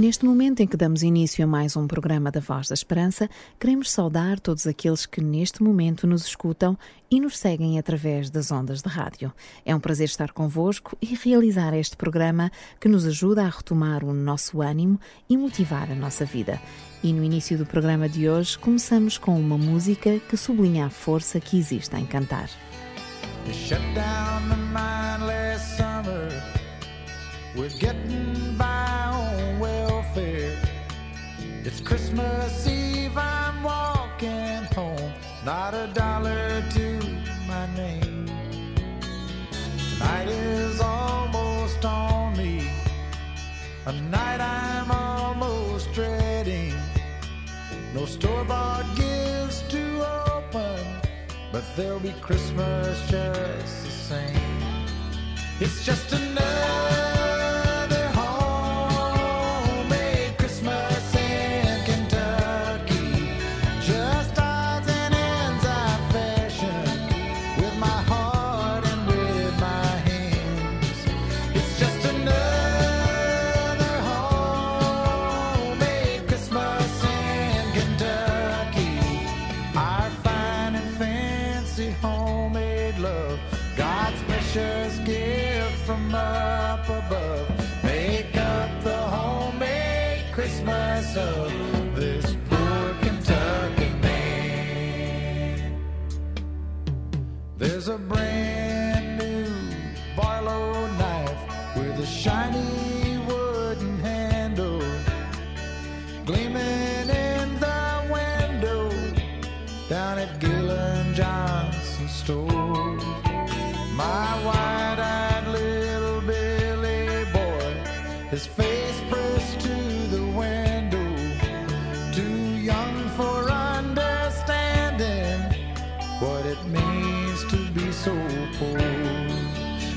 Neste momento em que damos início a mais um programa da Voz da Esperança, queremos saudar todos aqueles que neste momento nos escutam e nos seguem através das ondas de rádio. É um prazer estar convosco e realizar este programa que nos ajuda a retomar o nosso ânimo e motivar a nossa vida. E no início do programa de hoje começamos com uma música que sublinha a força que existe em cantar. It's there'll be Christmas just the same. It's just another.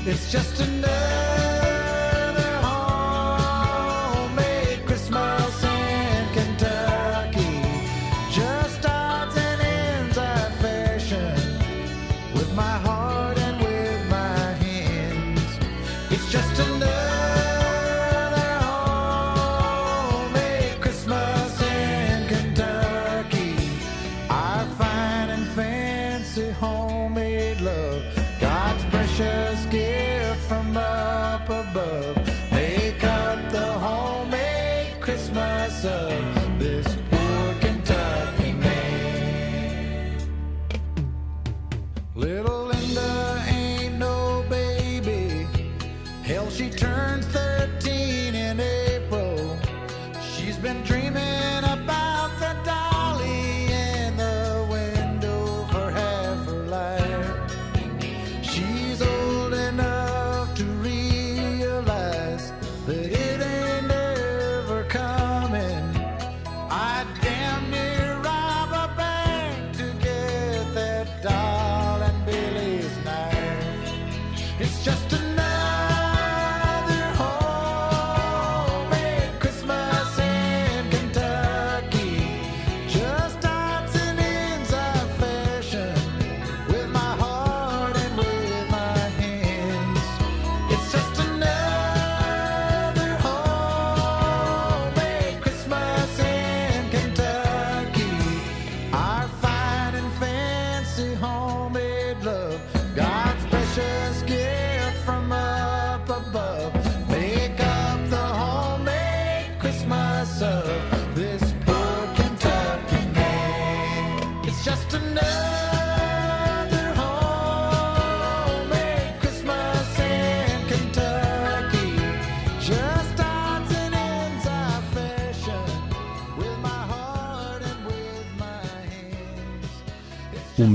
It's just another.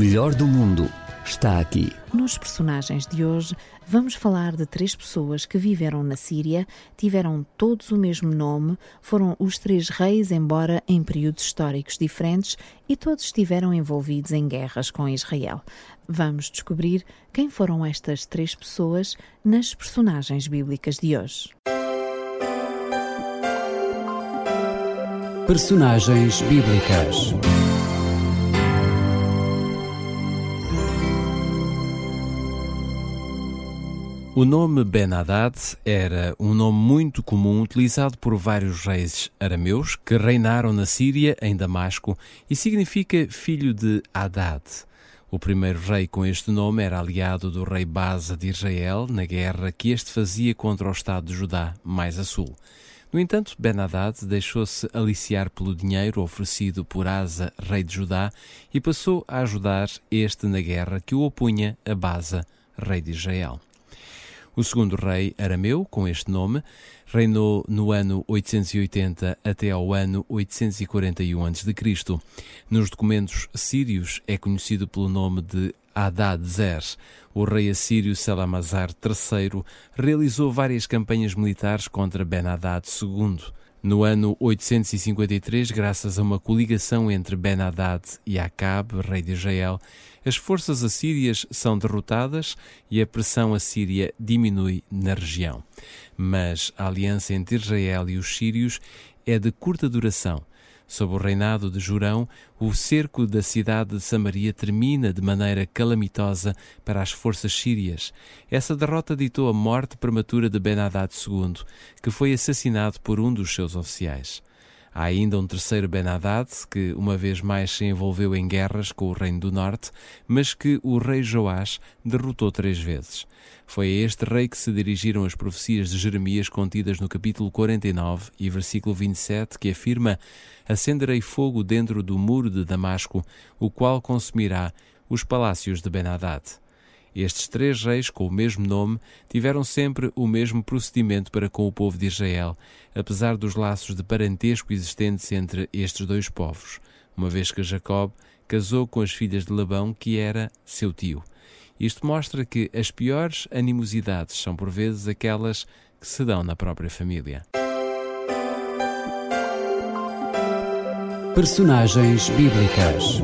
Melhor do mundo está aqui. Nos personagens de hoje, vamos falar de três pessoas que viveram na Síria, tiveram todos o mesmo nome, foram os três reis, embora em períodos históricos diferentes, e todos estiveram envolvidos em guerras com Israel. Vamos descobrir quem foram estas três pessoas nas personagens bíblicas de hoje. Personagens bíblicas. O nome Ben-Hadad era um nome muito comum utilizado por vários reis arameus que reinaram na Síria, em Damasco, e significa filho de Hadad. O primeiro rei com este nome era aliado do rei Baza de Israel na guerra que este fazia contra o Estado de Judá, mais a sul. No entanto, Ben-Hadad deixou-se aliciar pelo dinheiro oferecido por Asa, rei de Judá, e passou a ajudar este na guerra que o opunha a Baza, rei de Israel. O segundo rei arameu, com este nome, reinou no ano 880 até ao ano 841 a.C. Nos documentos sírios é conhecido pelo nome de Hadad-zer. O rei assírio Salamazar III realizou várias campanhas militares contra Ben-Hadad II. No ano 853, graças a uma coligação entre Ben-Hadad e Acabe, rei de Israel, as forças assírias são derrotadas e a pressão assíria diminui na região. Mas a aliança entre Israel e os sírios é de curta duração. Sob o reinado de Jurão, o cerco da cidade de Samaria termina de maneira calamitosa para as forças sírias. Essa derrota ditou a morte prematura de Ben-Hadad II, que foi assassinado por um dos seus oficiais. Há ainda um terceiro Ben-Hadad, que uma vez mais se envolveu em guerras com o Reino do Norte, mas que o rei Joás derrotou três vezes. Foi a este rei que se dirigiram as profecias de Jeremias contidas no capítulo 49 e versículo 27, que afirma: Acenderei fogo dentro do muro de Damasco, o qual consumirá os palácios de Ben-Hadad. Estes três reis, com o mesmo nome, tiveram sempre o mesmo procedimento para com o povo de Israel, apesar dos laços de parentesco existentes entre estes dois povos, uma vez que Jacob casou com as filhas de Labão, que era seu tio. Isto mostra que as piores animosidades são por vezes aquelas que se dão na própria família. Personagens bíblicas.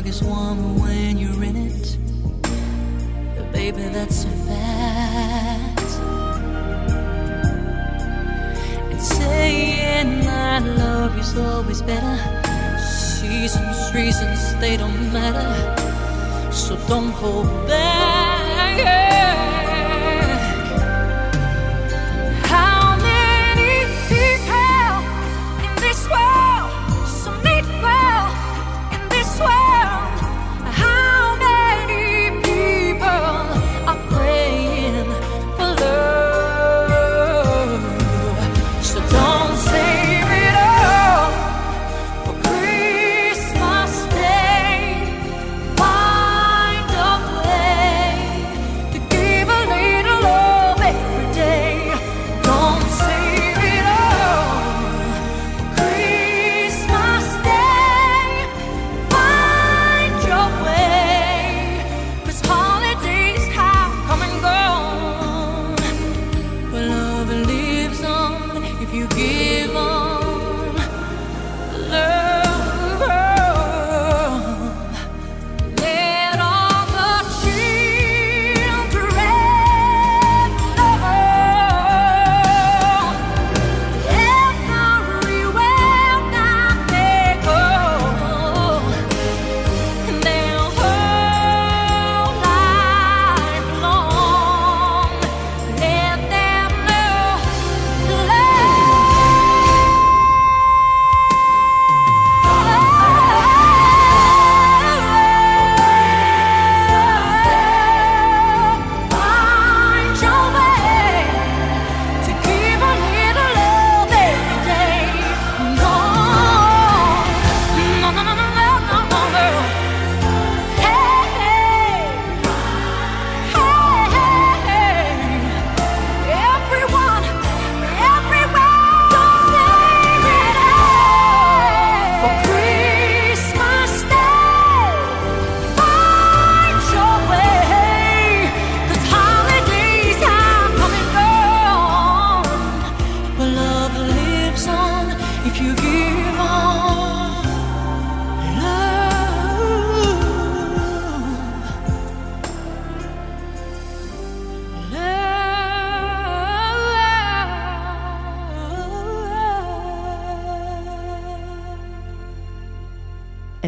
rug is warmer when you're in it. But baby, that's a fact. And saying I love you's always better. Seasons, reasons, they don't matter. So don't hold back.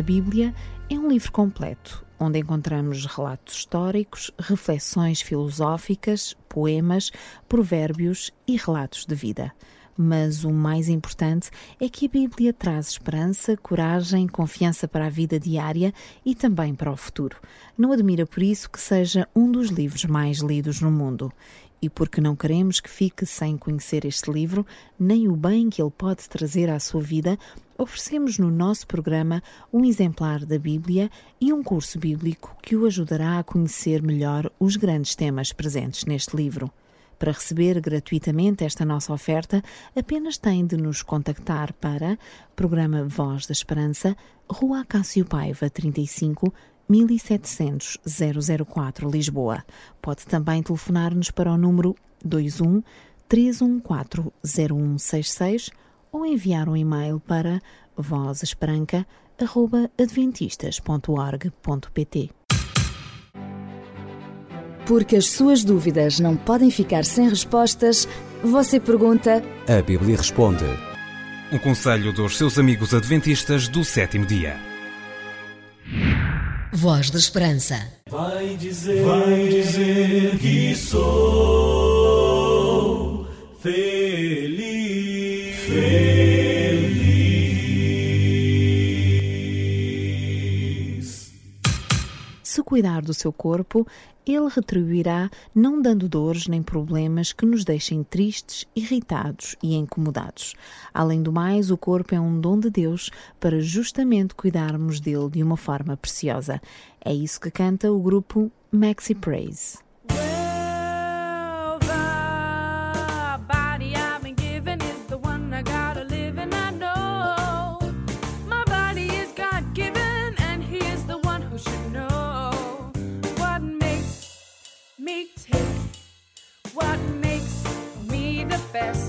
A Bíblia é um livro completo, onde encontramos relatos históricos, reflexões filosóficas, poemas, provérbios e relatos de vida. Mas o mais importante é que a Bíblia traz esperança, coragem, confiança para a vida diária e também para o futuro. Não admira por isso que seja um dos livros mais lidos no mundo. E porque não queremos que fique sem conhecer este livro, nem o bem que ele pode trazer à sua vida, oferecemos no nosso programa um exemplar da Bíblia e um curso bíblico que o ajudará a conhecer melhor os grandes temas presentes neste livro. Para receber gratuitamente esta nossa oferta, apenas tem de nos contactar para Programa Voz da Esperança, Rua Cássio Paiva, 35 1700 004 Lisboa. Pode também telefonar-nos para o número 21 314 0166 ou enviar um e-mail para vozesperanca.adventistas.org.pt. Porque as suas dúvidas não podem ficar sem respostas, você pergunta. A Bíblia responde. Um conselho dos seus amigos adventistas do sétimo dia. Voz da Esperança. Vai dizer, vai dizer que sou feliz. Cuidar do seu corpo, ele retribuirá não dando dores nem problemas que nos deixem tristes, irritados e incomodados. Além do mais, o corpo é um dom de Deus para justamente cuidarmos dele de uma forma preciosa. É isso que canta o grupo Maxi Praise. Best.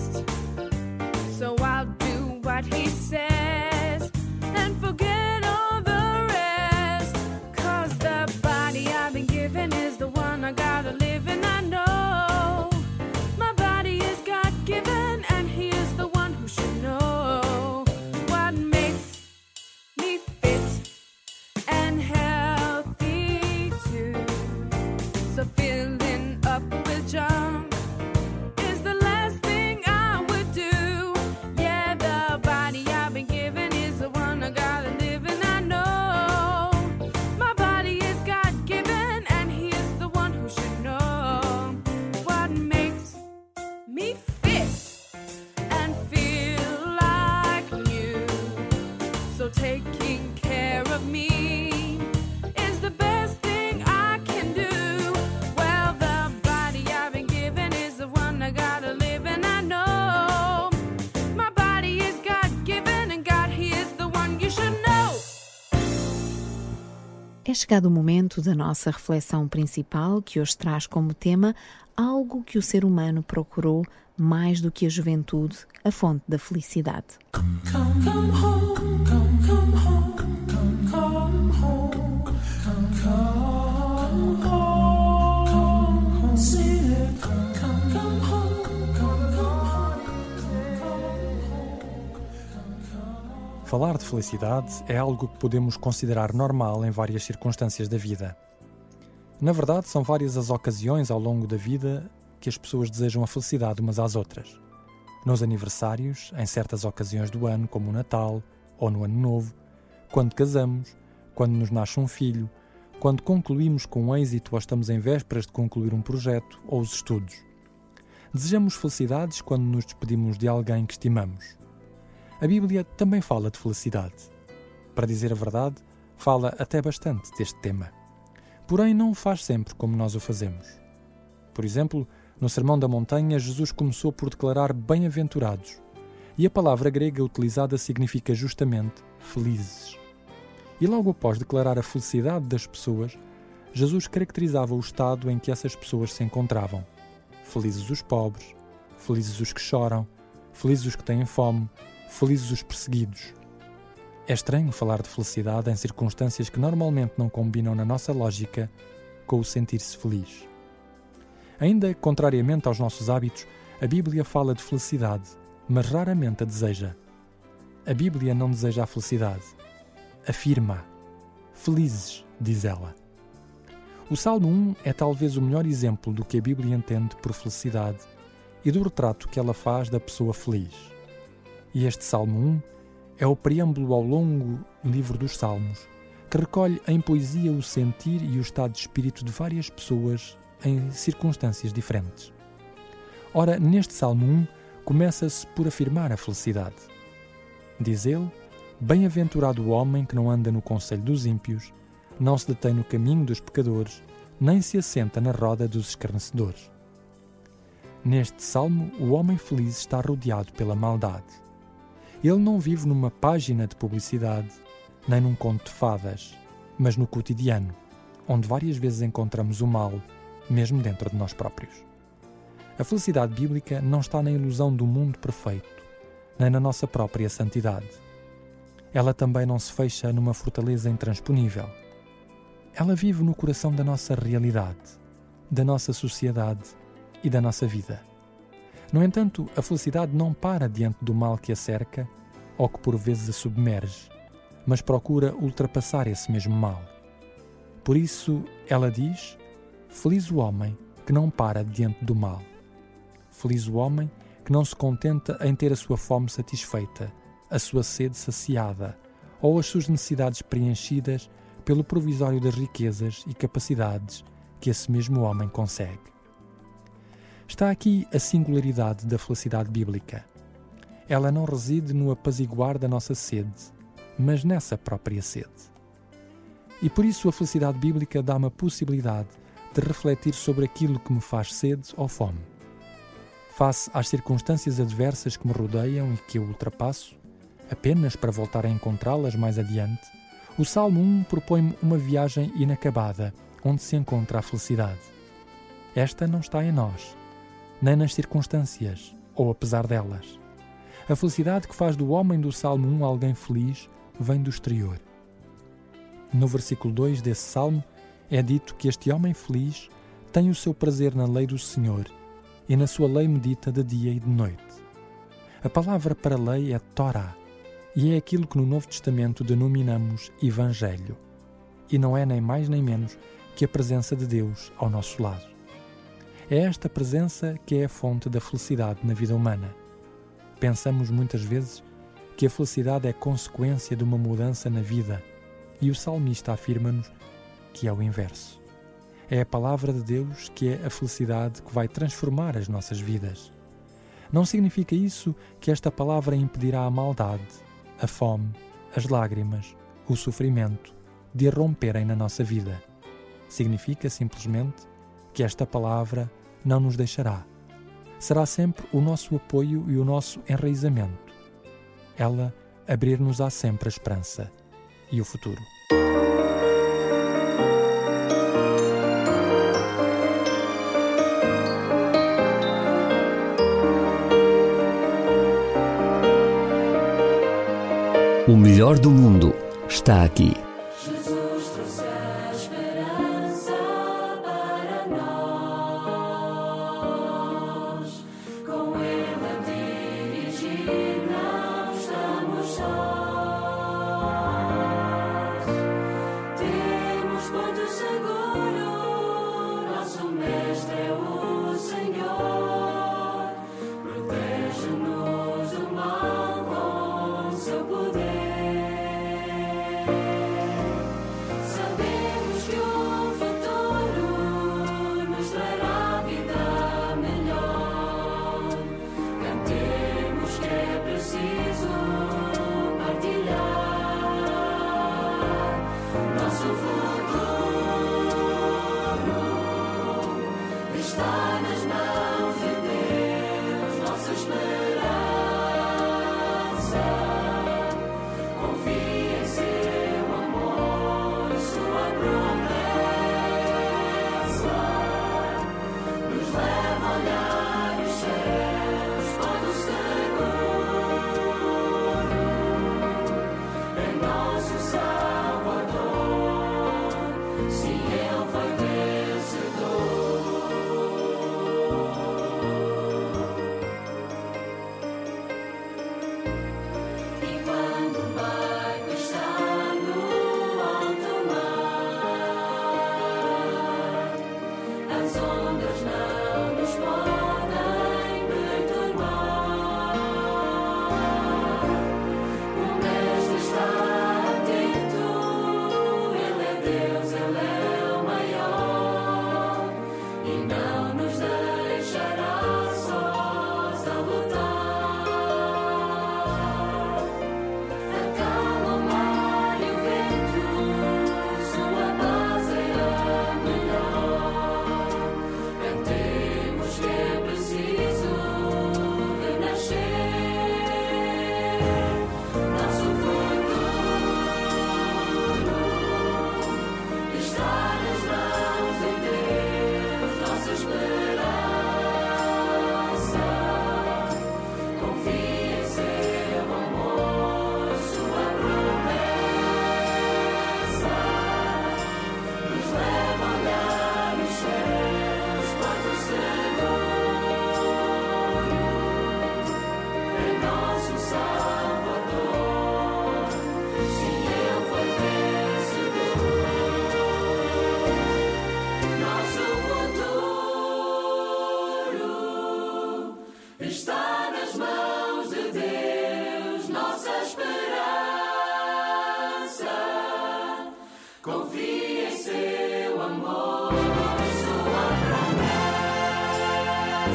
É chegado o momento da nossa reflexão principal, que hoje traz como tema algo que o ser humano procurou mais do que a juventude, a fonte da felicidade. Come come home, come, Falar de felicidade é algo que podemos considerar normal em várias circunstâncias da vida. Na verdade, são várias as ocasiões ao longo da vida que as pessoas desejam a felicidade umas às outras. Nos aniversários, em certas ocasiões do ano, como o Natal ou no Ano Novo, quando casamos, quando nos nasce um filho, quando concluímos com êxito ou estamos em vésperas de concluir um projeto ou os estudos. Desejamos felicidades quando nos despedimos de alguém que estimamos. A Bíblia também fala de felicidade. Para dizer a verdade, fala até bastante deste tema. Porém, não o faz sempre como nós o fazemos. Por exemplo, no Sermão da Montanha, Jesus começou por declarar bem-aventurados, e a palavra grega utilizada significa justamente felizes. E logo após declarar a felicidade das pessoas, Jesus caracterizava o estado em que essas pessoas se encontravam. Felizes os pobres, felizes os que choram, felizes os que têm fome, felizes os perseguidos. É estranho falar de felicidade em circunstâncias que normalmente não combinam na nossa lógica com o sentir-se feliz. Ainda contrariamente aos nossos hábitos, a Bíblia fala de felicidade, mas raramente a deseja. A Bíblia não deseja a felicidade. afirma: Felizes, diz ela. O Salmo 1 é talvez o melhor exemplo do que a Bíblia entende por felicidade e do retrato que ela faz da pessoa feliz. E este Salmo 1 é o preâmbulo ao longo livro dos Salmos, que recolhe em poesia o sentir e o estado de espírito de várias pessoas em circunstâncias diferentes. Ora, neste Salmo 1, começa-se por afirmar a felicidade. Diz ele: Bem-aventurado o homem que não anda no conselho dos ímpios, não se detém no caminho dos pecadores, nem se assenta na roda dos escarnecedores. Neste salmo, o homem feliz está rodeado pela maldade. Ele não vive numa página de publicidade, nem num conto de fadas, mas no cotidiano, onde várias vezes encontramos o mal, mesmo dentro de nós próprios. A felicidade bíblica não está na ilusão do mundo perfeito, nem na nossa própria santidade. Ela também não se fecha numa fortaleza intransponível. Ela vive no coração da nossa realidade, da nossa sociedade e da nossa vida. No entanto, a felicidade não para diante do mal que a cerca ou que por vezes a submerge, mas procura ultrapassar esse mesmo mal. Por isso, ela diz: Feliz o homem que não para diante do mal. Feliz o homem que não se contenta em ter a sua fome satisfeita, a sua sede saciada ou as suas necessidades preenchidas pelo provisório das riquezas e capacidades que esse mesmo homem consegue. Está aqui a singularidade da felicidade bíblica. Ela não reside no apaziguar da nossa sede, mas nessa própria sede. E por isso a felicidade bíblica dá-me a possibilidade de refletir sobre aquilo que me faz sede ou fome. Face às circunstâncias adversas que me rodeiam e que eu ultrapasso, apenas para voltar a encontrá-las mais adiante, o Salmo 1 propõe-me uma viagem inacabada, onde se encontra a felicidade. Esta não está em nós, nem nas circunstâncias, ou apesar delas. A felicidade que faz do homem do Salmo 1 alguém feliz vem do exterior. No versículo 2 desse salmo é dito que este homem feliz tem o seu prazer na lei do Senhor e na sua lei medita de dia e de noite. A palavra para lei é Torá e é aquilo que no Novo Testamento denominamos Evangelho. E não é nem mais nem menos que a presença de Deus ao nosso lado. É esta presença que é a fonte da felicidade na vida humana. Pensamos muitas vezes que a felicidade é consequência de uma mudança na vida, e o salmista afirma-nos que é o inverso. É a palavra de Deus que é a felicidade que vai transformar as nossas vidas. Não significa isso que esta palavra impedirá a maldade, a fome, as lágrimas, o sofrimento de irromperem na nossa vida. Significa simplesmente que esta palavra não nos deixará. Será sempre o nosso apoio e o nosso enraizamento. Ela abrir-nos-á sempre a esperança e o futuro. O melhor do mundo está aqui.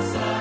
sun.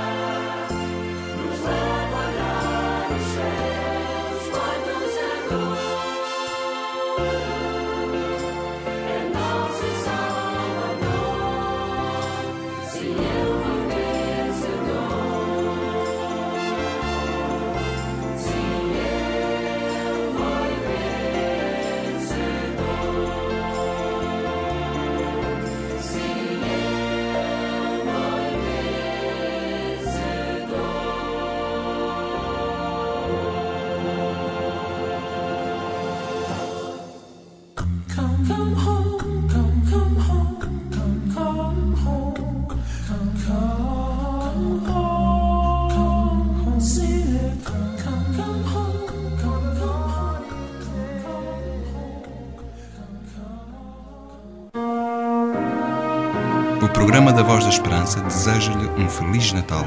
Programa da Voz da Esperança deseja-lhe um Feliz Natal.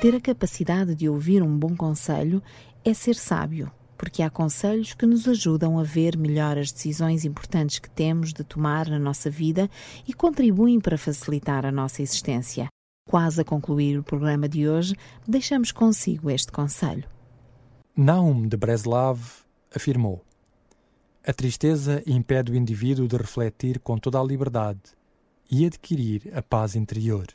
Ter a capacidade de ouvir um bom conselho é ser sábio, porque há conselhos que nos ajudam a ver melhor as decisões importantes que temos de tomar na nossa vida e contribuem para facilitar a nossa existência. Quase a concluir o programa de hoje, deixamos consigo este conselho. Naum de Breslav afirmou: A tristeza impede o indivíduo de refletir com toda a liberdade e adquirir a paz interior.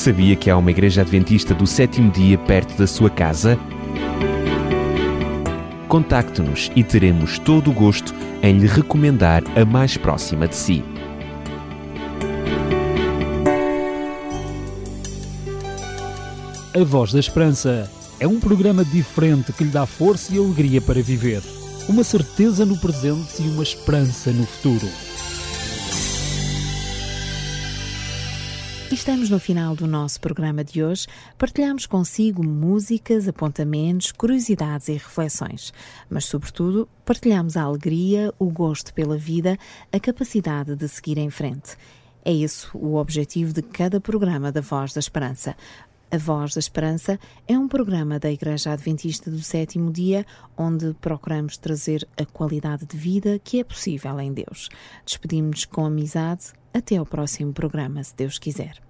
Sabia que há uma igreja adventista do sétimo dia perto da sua casa? Contacte-nos e teremos todo o gosto em lhe recomendar a mais próxima de si. A Voz da Esperança é um programa diferente que lhe dá força e alegria para viver. Uma certeza no presente e uma esperança no futuro. Estamos no final do nosso programa de hoje. Partilhamos consigo músicas, apontamentos, curiosidades e reflexões. Mas, sobretudo, partilhamos a alegria, o gosto pela vida, a capacidade de seguir em frente. É esse o objetivo de cada programa da Voz da Esperança. A Voz da Esperança é um programa da Igreja Adventista do Sétimo Dia, onde procuramos trazer a qualidade de vida que é possível em Deus. Despedimos-nos com amizade. Até ao próximo programa, se Deus quiser.